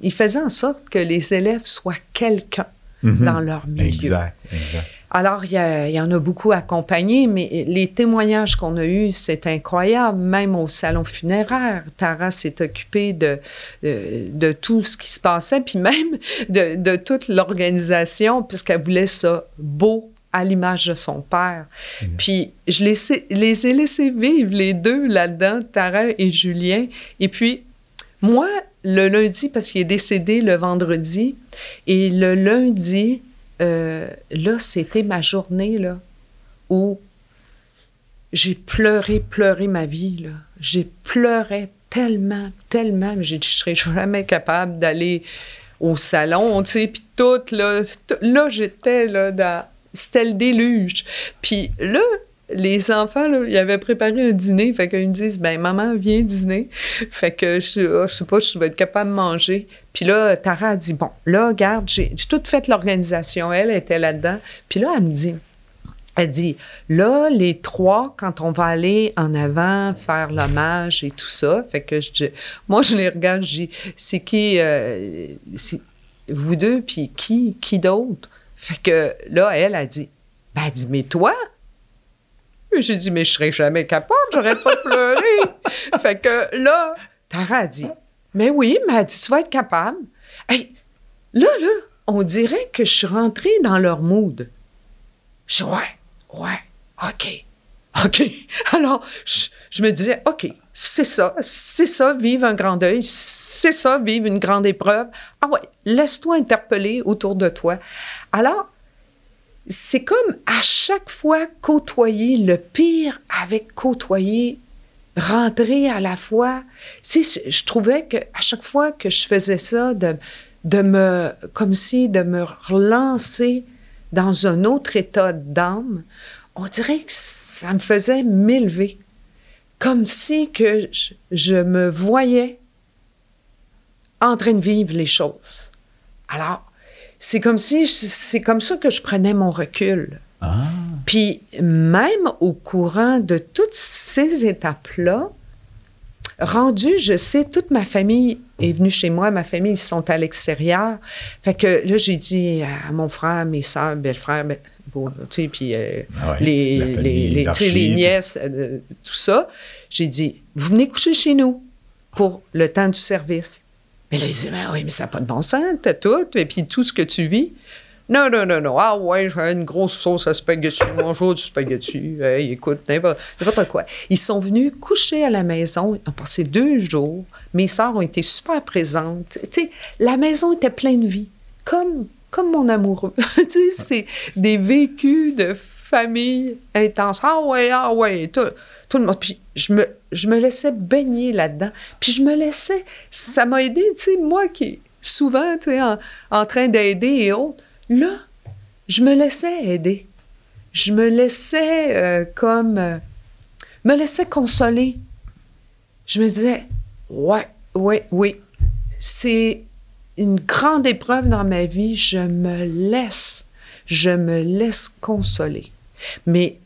il faisait en sorte que les élèves soient quelqu'un Mhm. dans leur milieu. Exact, exact. Alors, il y, en a beaucoup accompagnés, mais les témoignages qu'on a eus, c'est incroyable. Même au salon funéraire, Tara s'est occupée de, de, tout ce qui se passait, puis même de, de toute l'organisation, puisqu'elle voulait ça beau à l'image de son père. Mhm. Puis je les, les ai laissés vivre, les deux là-dedans, Tara et Julien. Et puis, moi, le lundi, parce qu'il est décédé le vendredi, et le lundi, euh, là, c'était ma journée, là, où j'ai pleuré, pleuré ma vie, là. J'ai pleuré tellement, tellement, j'ai dit, je serais jamais capable d'aller au salon, tu sais, puis tout, là, là, j'étais, là. C'était le déluge. Puis là, les enfants, ils avaient préparé un dîner, fait qu'ils me disent, ben maman, viens dîner. Fait que je, oh, je sais pas, je vais être capable de manger. Puis là, Tara a dit, bon, là, regarde, j'ai tout fait l'organisation. Elle était là-dedans. Puis là, elle me dit, elle dit, là, les trois, quand on va aller en avant, faire l'hommage et tout ça, fait que je moi, je les regarde, je dis, c'est qui, euh, vous deux, puis qui, qui d'autre? Fait que là, elle a dit, ben, elle dit, mais toi, j'ai dit, mais je serais jamais capable, j'aurais pas pleuré. fait que là, Tara a dit, mais oui, mais elle dit, tu vas être capable. Hey, là, là, on dirait que je suis rentrée dans leur mood. Je dis, ouais, ouais, OK, OK. Alors, je, me disais, OK, c'est ça, c'est ça, vivre un grand deuil, c'est ça, vivre une grande épreuve. Ah ouais, laisse-toi interpeller autour de toi. Alors, c'est comme à chaque fois côtoyer le pire avec côtoyer rentrer à la fois. Sais, je trouvais que à chaque fois que je faisais ça, de, de me, comme si de me relancer dans un autre état d'âme, on dirait que ça me faisait m'élever. Comme si que je, je me voyais en train de vivre les choses. Alors, c'est comme si, c'est comme ça que je prenais mon recul. Ah. Puis même au courant de toutes ces étapes-là, rendu, je sais, toute ma famille est venue chez moi, ma famille, ils sont à l'extérieur. Fait que là, j'ai dit à mon frère, mes soeurs, belle-frère, ben, tu sais, puis euh, ah les, les, les, nièces, euh, tout ça, j'ai dit, vous venez coucher chez nous pour le temps du service. Mais là, il dit, mais oui, mais ça n'a pas de bon sens, t'as tout, et puis tout ce que tu vis. Non, non, non, non. Ah ouais, j'ai une grosse sauce à spaghetti. Bonjour du spaghetti. Hey, écoute, n'importe quoi. Ils sont venus coucher à la maison. Ils ont passé deux jours. Mes sœurs ont été super présentes. Tu sais, la maison était pleine de vie. Comme, comme mon amoureux. tu sais, c'est des vécus de famille intense. Ah ouais, ah ouais. Tout, tout le monde. Puis je me, je me laissais baigner là-dedans. Puis je me laissais, ça m'a aidé, tu sais, moi qui, souvent, tu sais, en, train d'aider et autres, là, je me laissais aider. Je me laissais euh, comme, euh, me laissais consoler. Je me disais, ouais, ouais, oui, c'est une grande épreuve dans ma vie, je me laisse, je me laisse consoler. Mais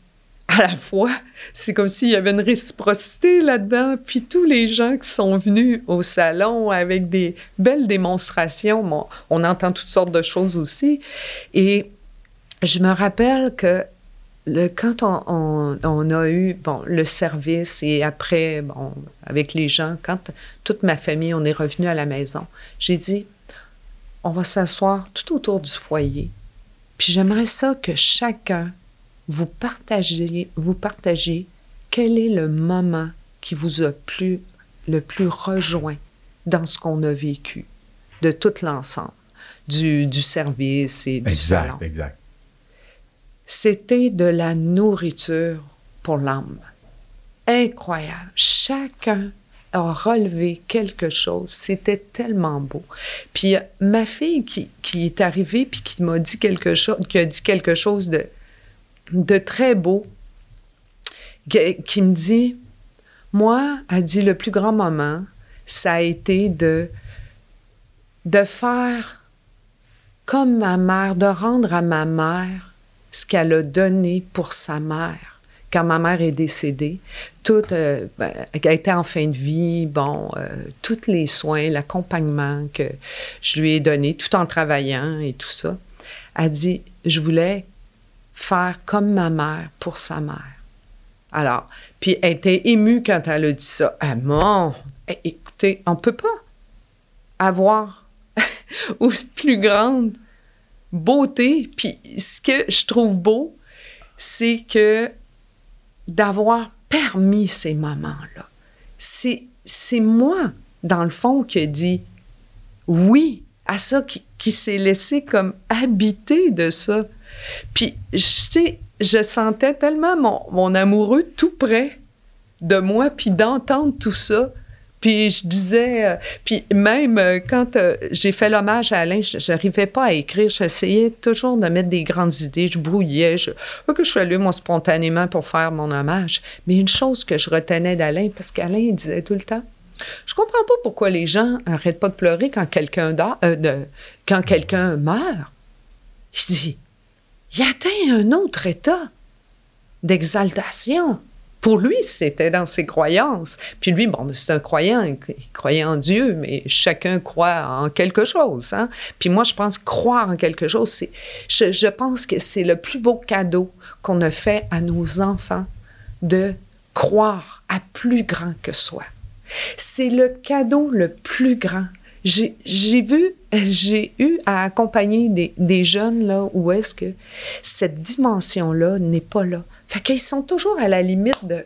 à la fois, c'est comme s'il y avait une réciprocité là-dedans. Puis tous les gens qui sont venus au salon avec des belles démonstrations, on entend toutes sortes de choses aussi. Et je me rappelle que le, quand on, a eu bon, le service et après, bon, avec les gens, quand toute ma famille, on est revenu à la maison, j'ai dit, on va s'asseoir tout autour du foyer. Puis j'aimerais ça que chacun vous partagez, vous partagez quel est le moment qui vous a plus, le plus rejoint dans ce qu'on a vécu, de tout l'ensemble, du, du, service et du exact, salon. Exact, c'était de la nourriture pour l'âme. Incroyable. Chacun a relevé quelque chose. C'était tellement beau. Puis ma fille qui, qui est arrivée puis qui m'a dit quelque chose, qui a dit quelque chose de, de très beau, qui, me dit, moi, a dit le plus grand moment, ça a été de, de faire comme ma mère, de rendre à ma mère ce qu'elle a donné pour sa mère. Quand ma mère est décédée, toute, euh, ben, elle était en fin de vie, bon, euh, tous les soins, l'accompagnement que je lui ai donné, tout en travaillant et tout ça, a dit, je voulais faire comme ma mère pour sa mère. Alors, puis elle était émue quand elle a dit ça. Ah mon, eh, écoutez, on peut pas avoir aussi plus grande beauté. Puis ce que je trouve beau, c'est que d'avoir permis ces moments-là. C'est, c'est moi, dans le fond, qui ai dit oui à ça, qui, qui s'est laissé comme habiter de ça. Puis, je sais, je sentais tellement mon, amoureux tout près de moi, puis d'entendre tout ça. Puis je disais, euh, puis même euh, quand euh, j'ai fait l'hommage à Alain, je n'arrivais pas à écrire. J'essayais toujours de mettre des grandes idées. Je brouillais. Je, que je suis allée, moi, spontanément pour faire mon hommage. Mais une chose que je retenais d'Alain, parce qu'Alain disait tout le temps, je comprends pas pourquoi les gens n'arrêtent pas de pleurer quand quelqu'un quand quelqu'un meurt. Je dis, il atteint un autre état d'exaltation. Pour lui, c'était dans ses croyances. Puis lui, bon, c'est un croyant, il croyait en Dieu, mais chacun croit en quelque chose. Hein? Puis moi, je pense croire en quelque chose, c'est, je, je pense que c'est le plus beau cadeau qu'on a fait à nos enfants de croire à plus grand que soi. C'est le cadeau le plus grand j'ai vu, j'ai eu à accompagner des, des, jeunes là où est-ce que cette dimension-là n'est pas là. Fait qu'ils sont toujours à la limite de,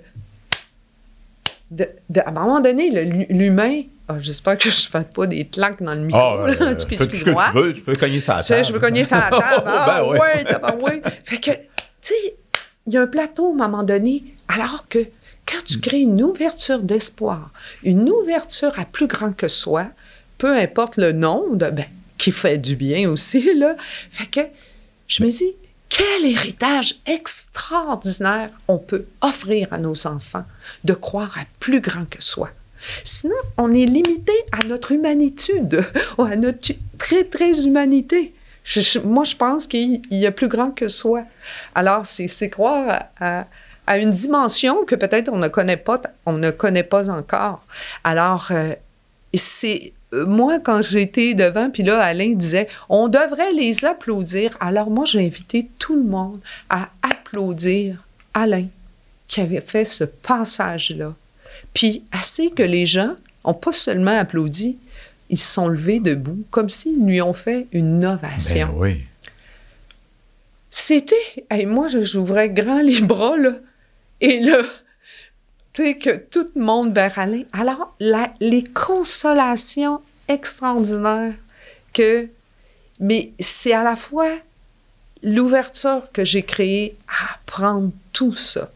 de, de à un moment donné, l'humain, oh, j'espère que je ne fais pas des claques dans le micro. Oh, euh, fais tout ce que tu veux, tu peux cogner ça table. Je, peux cogner ça à table. Ah, ben, ouais, ouais. Fait que, tu sais, il y a un plateau à un moment donné, alors que quand tu crées une ouverture d'espoir, une ouverture à plus grand que soi, peu importe le nom, de, ben, qui fait du bien aussi, là. Fait que je me dis, quel héritage extraordinaire on peut offrir à nos enfants de croire à plus grand que soi. Sinon, on est limité à notre humanitude, à notre très, très humanité. moi, je pense qu'il y a plus grand que soi. Alors, c'est croire à, à, une dimension que peut-être on ne connaît pas, on ne connaît pas encore. Alors, euh, c'est moi, quand j'étais devant, puis là, Alain disait, on devrait les applaudir. Alors moi, j'ai invité tout le monde à applaudir Alain, qui avait fait ce passage-là. Puis, assez que les gens n'ont pas seulement applaudi, ils se sont levés debout, comme s'ils lui ont fait une ovation. Ben oui. C'était, et moi, j'ouvrais grand les bras, là, et là, que tout le monde vers Alain. Alors, les consolations extraordinaires que... Mais c'est à la fois l'ouverture que j'ai créée à apprendre tout ça.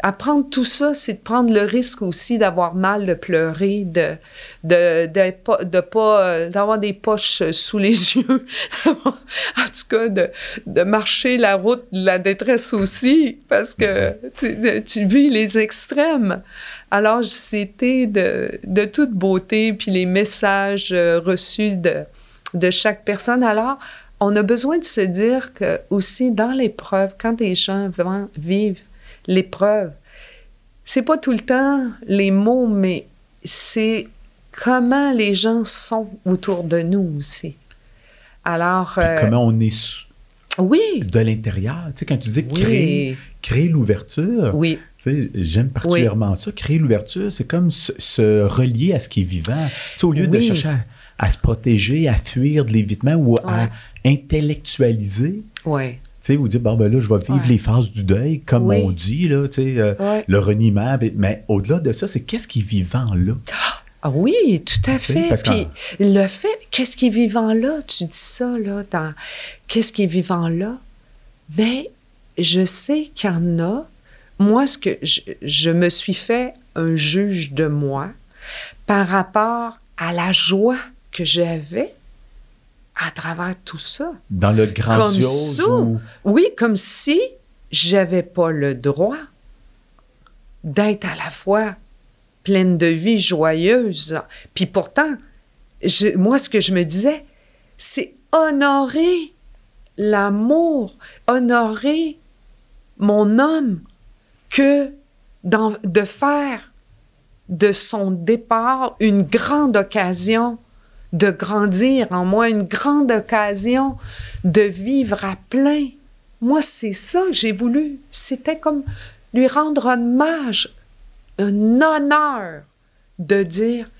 Apprendre tout ça, c'est de prendre le risque aussi d'avoir mal, de pleurer, de de, de, de pas euh, d'avoir des poches sous les yeux, en tout cas de, de marcher la route de la détresse aussi, parce que tu, vis les extrêmes. Alors c'était de, de toute beauté, puis les messages euh, reçus de, de chaque personne. Alors, on a besoin de se dire que aussi dans l'épreuve, quand les gens vivent l'épreuve. C'est pas tout le temps les mots, mais c'est comment les gens sont autour de nous aussi. Alors. Euh, comment on est oui. de l'intérieur. Tu sais, quand tu dis créer, créer l'ouverture. Oui. J'aime particulièrement ça. Créer l'ouverture, c'est comme se, relier à ce qui est vivant. Tu sais, au lieu de chercher à, se protéger, à fuir de l'évitement ou à intellectualiser. Oui sais, vous dites, bon, ben là, je vais vivre les phases du deuil, comme on dit, là, tu sais, euh, le reniement. Mais au-delà de ça, c'est qu'est-ce qui est vivant là? Ah oui, tout à fait. Puis le fait, qu'est-ce qui est vivant là? Tu dis ça, là, dans qu'est-ce qui est vivant là? Mais je sais qu'il y en a. Moi, ce que je, je me suis fait un juge de moi par rapport à la joie que j'avais à travers tout ça. Dans le grandiose Comme ça. ou- Oui, comme si j'avais pas le droit d'être à la fois pleine de vie, joyeuse. Puis pourtant, je- moi, ce que je me disais, c'est honorer l'amour, honorer mon homme, que de faire de son départ une grande occasion de grandir en moi, une grande occasion de vivre à plein. Moi, c'est ça que j'ai voulu. C'était comme lui rendre hommage, un honneur de dire,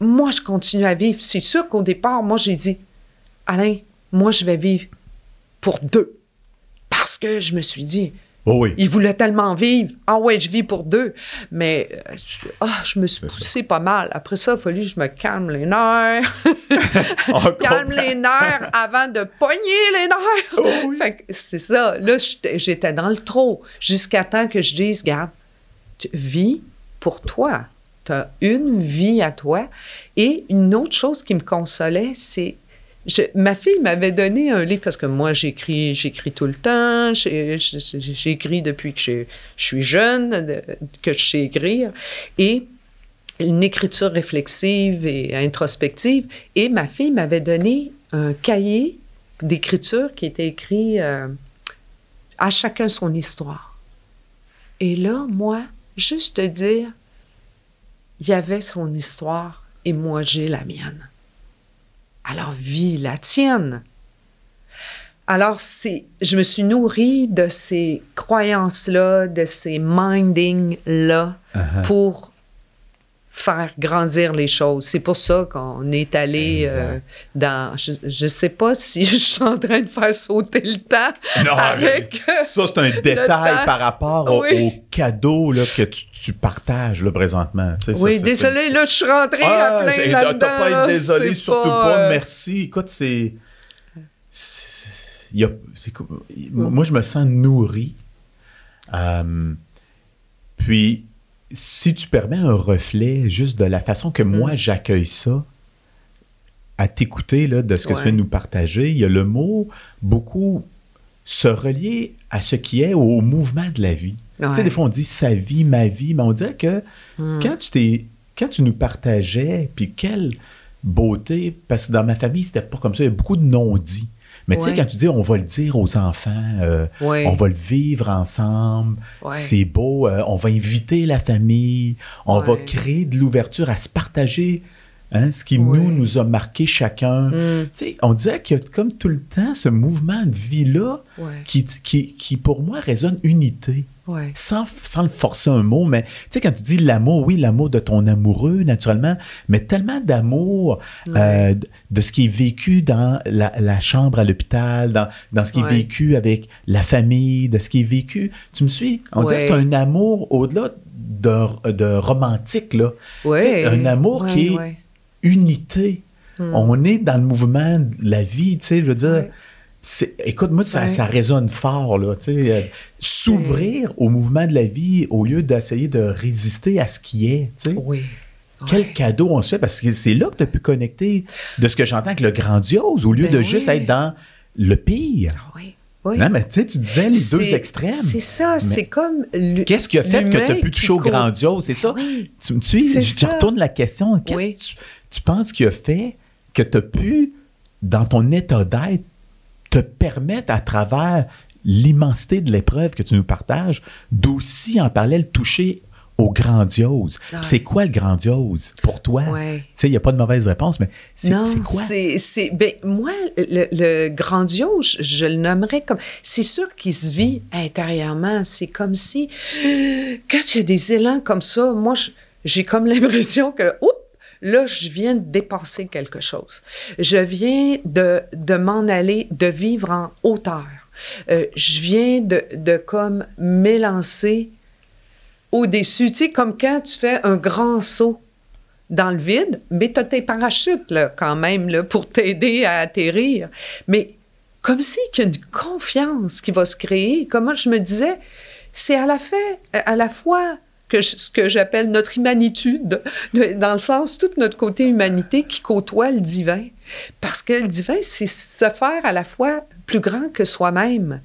moi, je continue à vivre. C'est sûr qu'au départ, moi, j'ai dit, Alain, moi, je vais vivre pour deux. Parce que je me suis dit, Oh oui. il voulait tellement vivre. Ah ouais, je vis pour deux. Mais euh, je- me suis poussée pas mal. Après ça, il fallu que je me calme les nerfs. Calme comprend. les nerfs avant de pogner les nerfs. Oh oui. Fait que c'est ça. Là, j'étais j'étais dans le trop. Jusqu'à temps que je dise, garde, tu vis pour toi. Tu as une vie à toi. Et une autre chose qui me consolait, c'est. Ma fille m'avait donné un livre parce que moi, j'écris, j'écris tout le temps. J'écris depuis que je suis jeune, que je sais écrire. Et une écriture réflexive et introspective. Et ma fille m'avait donné un cahier d'écriture qui était écrit euh, à chacun son histoire. Et là, moi, juste te dire, il y avait son histoire et moi, j'ai la mienne. Alors, vis la tienne. Alors, c'est, je me suis nourrie de ces croyances-là, de ces mindings-là Uh-huh. pour faire grandir les choses. C'est pour ça qu'on est allé euh, dans... Je ne sais pas si je suis en train de faire sauter le temps Non, avec... ça, c'est un détail temps. par rapport au, Oui. au cadeau là, que tu, tu partages là, présentement. Tu sais, ça, oui, désolé, là, je suis rentrée Ah, à plein c'est- là-dedans. T'as pas là. être désolé, surtout pas. euh, Merci. Écoute, c'est. y a- Moi, je me sens nourri. Euh, puis, si tu permets un reflet juste de la façon que Mm. moi j'accueille ça, à t'écouter de ce que tu viens de nous partager, il y a le mot beaucoup se relier à ce qui est au mouvement de la vie. Tu sais, des fois, on dit sa vie, ma vie, mais on dirait que Mm. quand tu t'es quand tu nous partageais, puis quelle beauté, parce que dans ma famille, c'était pas comme ça, il y a beaucoup de non-dits. Mais tu sais, Ouais. quand tu dis on va le dire aux enfants, euh, Ouais. on va le vivre ensemble, Ouais. c'est beau, euh, on va inviter la famille, on va créer de l'ouverture à se partager hein, ce qui nous, nous a marqué chacun. Mm. Tu sais, on dirait qu'il y a comme tout le temps ce mouvement de vie-là Ouais. qui, qui, qui, pour moi, résonne unité Ouais. sans, sans le forcer un mot, mais tu sais, quand tu dis l'amour, oui, l'amour de ton amoureux, naturellement, mais tellement d'amour euh, de, ce qui est vécu dans la, la chambre à l'hôpital, dans, dans ce qui est vécu avec la famille, de ce qui est vécu. Tu me suis? On dirait que c'est un amour au-delà de, de romantique, là. Un amour qui est unité. On est dans le mouvement de la vie, tu sais, je veux dire. Écoute, moi, ça, ça résonne fort, là, tu sais. euh, S'ouvrir au mouvement de la vie au lieu d'essayer de résister à ce qui est, tu sais. Oui. Quel cadeau on se fait, parce que c'est là que tu as pu connecter de ce que j'entends avec le grandiose, au lieu Ben de juste être dans le pire. Oui. Oui. Non, mais tu sais, tu disais les deux extrêmes. C'est ça, c'est comme. Qu'est-ce qui a fait que tu as pu toucher au grandiose? C'est ça? Oui. Tu me suis? Je, retourne la question. Qu'est-ce Oui. que tu, tu penses qui a fait que tu as pu, dans ton état d'être, te permettre à travers l'immensité de l'épreuve que tu nous partages, d'aussi en parallèle toucher au grandiose. C'est quoi le grandiose pour toi? Ouais. Tu sais, il n'y a pas de mauvaise réponse, mais c'est non, c'est quoi? c'est, ben, moi, le, le grandiose, je, je le nommerais comme. C'est sûr qu'il se vit intérieurement. C'est comme si, quand il y a des élans comme ça, moi, j'ai comme l'impression que, oups, là, je viens de dépasser quelque chose. Je viens de, m'en aller, de vivre en hauteur. Euh, je viens de, comme m'élancer au-dessus. Tu sais, comme quand tu fais un grand saut dans le vide, mais tu as tes parachutes là, quand même là, pour t'aider à atterrir. Mais comme si qu'il y a une confiance qui va se créer. Comment je me disais, c'est à la, à la fois que ce que j'appelle notre humanitude, dans le sens toute notre côté humanité qui côtoie le divin. Parce que le divin, c'est se faire à la fois plus grand que soi-même.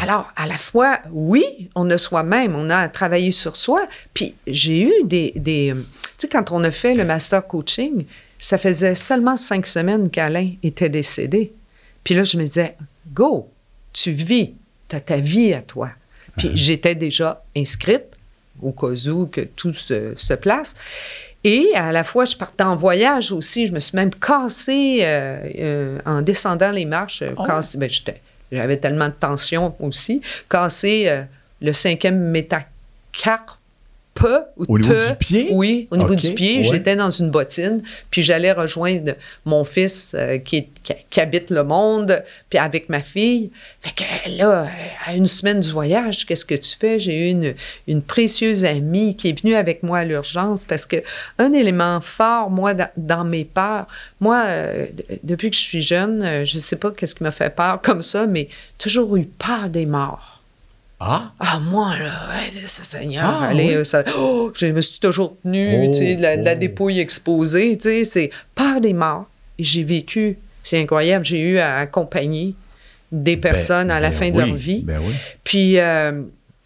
Alors, à la fois, oui, on a soi-même, on a à travailler sur soi. Puis j'ai eu des... des tu sais, quand on a fait le master coaching, ça faisait seulement cinq semaines qu'Alain était décédé. Puis là, je me disais, go, tu vis, tu as ta vie à toi. Puis uh-huh. j'étais déjà inscrite au cas où que tout se, place. Et à la fois, je partais en voyage aussi. Je me suis même cassée euh, euh, en descendant les marches. Oh. Ben, j'avais tellement de tension aussi. Cassé euh, le cinquième au niveau du pied? Oui, au niveau du pied. J'étais dans une bottine, puis j'allais rejoindre mon fils euh, qui, habite le monde, puis avec ma fille. Fait que là, à une semaine du voyage, qu'est-ce que tu fais? J'ai eu une, une, précieuse amie qui est venue avec moi à l'urgence parce que un élément fort, moi, dans, mes peurs, moi, euh, depuis que je suis jeune, euh, je ne sais pas qu'est-ce qui m'a fait peur comme ça, mais toujours eu peur des morts. Ah? Ah, moi, là, ouais, Seigneur, ah, allez, ça, oh, je me suis toujours tenue, tu sais, de la, oh. dépouille exposée, tu sais, c'est peur des morts. J'ai vécu, c'est incroyable, j'ai eu à accompagner des ben, personnes à la ben fin de leur vie. Ben oui. Puis, euh,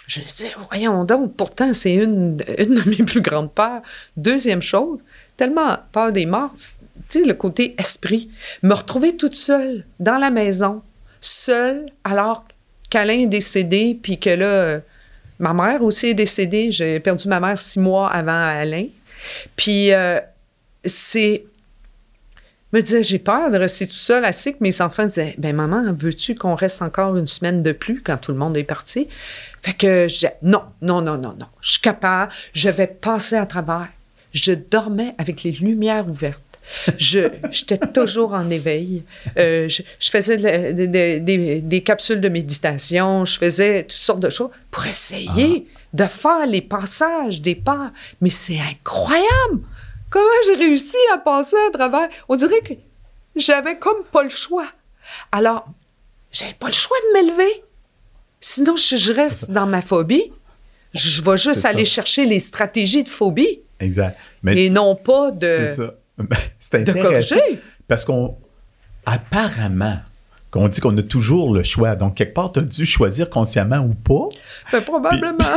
je me disais, voyons donc, pourtant, c'est une, une de mes plus grandes peurs. Deuxième chose, tellement peur des morts, tu sais, le côté esprit. Me retrouver toute seule dans la maison, seule, alors qu'Alain est décédé, puis que là, ma mère aussi est décédée. J'ai perdu ma mère six mois avant Alain. Puis euh, c'est. me disais, j'ai peur de rester tout seul, assez que mes enfants disaient, ben maman, veux-tu qu'on reste encore une semaine de plus quand tout le monde est parti? Fait que je disais, non, non, non, non, non, je suis capable, je vais passer à travers. Je dormais avec les lumières ouvertes. J'étais toujours en éveil. Euh, je, faisais des, capsules de méditation, je faisais toutes sortes de choses pour essayer ah. de faire les passages des pas. Mais c'est incroyable! Comment j'ai réussi à passer à travers? On dirait que j'avais comme pas le choix. Alors, j'avais pas le choix de m'élever. Sinon, je, reste dans ma phobie. Je vais juste aller chercher les stratégies de phobie. Exact. et non pas de. ça. C'est intéressant. Parce qu'on. Apparemment, qu'on dit qu'on a toujours le choix. Donc, quelque part, tu as dû choisir consciemment ou pas. Ben, probablement.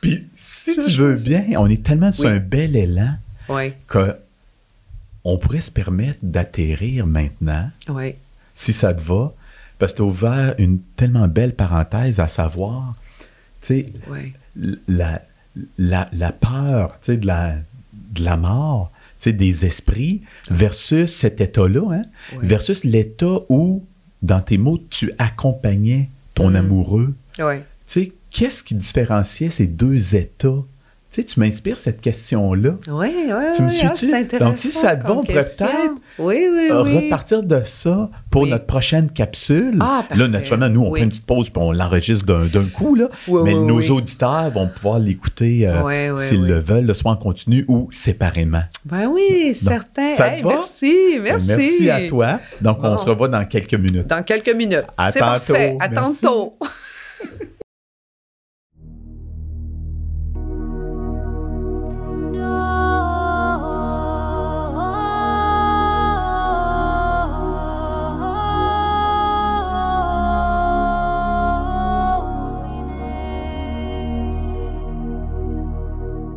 Puis, si tu veux bien, on est tellement sur un bel élan oui. qu'on pourrait se permettre d'atterrir maintenant. Oui. Si ça te va. Parce que tu as ouvert une tellement belle parenthèse à savoir, tu sais, la, la, la, peur, tu sais, de la, de la mort, des esprits versus cet état-là, hein, versus l'état où, dans tes mots, tu accompagnais ton mm. amoureux. Tu qu'est-ce qui différenciait ces deux états? Tu, sais, tu m'inspires cette question-là. Oui, oui, Tu me suis-tu? Ah, Donc, si ça te va, on pourrait peut-être repartir de ça pour notre prochaine capsule. Ah, là, naturellement, nous, on prend une petite pause puis on l'enregistre d'un coup. Là. mais nos auditeurs vont pouvoir l'écouter euh, s'ils le veulent, soit en continu ou séparément. Ben oui, certain. Ça te va? Merci, merci. Merci à toi. Donc, on se revoit dans quelques minutes. Dans quelques minutes. À tantôt. Parfait. À tantôt.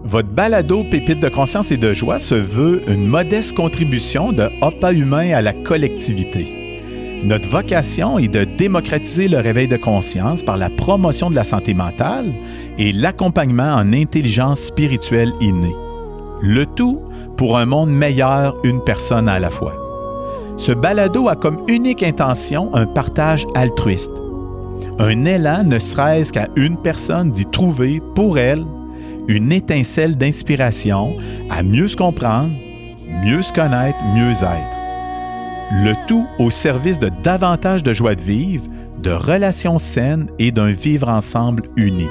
Votre balado Pépite de conscience et de joie se veut une modeste contribution de pas humain à la collectivité. Notre vocation est de démocratiser le réveil de conscience par la promotion de la santé mentale et l'accompagnement en intelligence spirituelle innée. Le tout pour un monde meilleur, une personne à la fois. Ce balado a comme unique intention un partage altruiste. Un élan ne serait-ce qu'à une personne d'y trouver pour elle une étincelle d'inspiration à mieux se comprendre, mieux se connaître, mieux être. Le tout au service de davantage de joie de vivre, de relations saines et d'un vivre ensemble uni.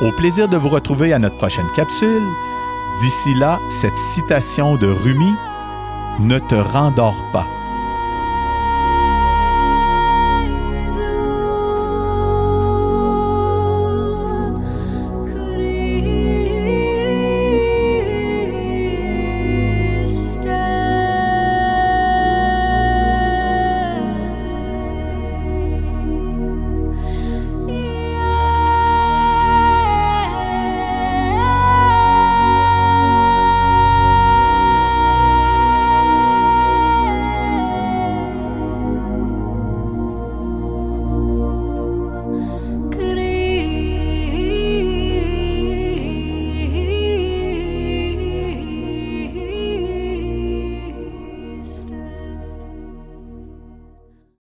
Au plaisir de vous retrouver à notre prochaine capsule. D'ici là, cette citation de Rumi, Ne te rendors pas.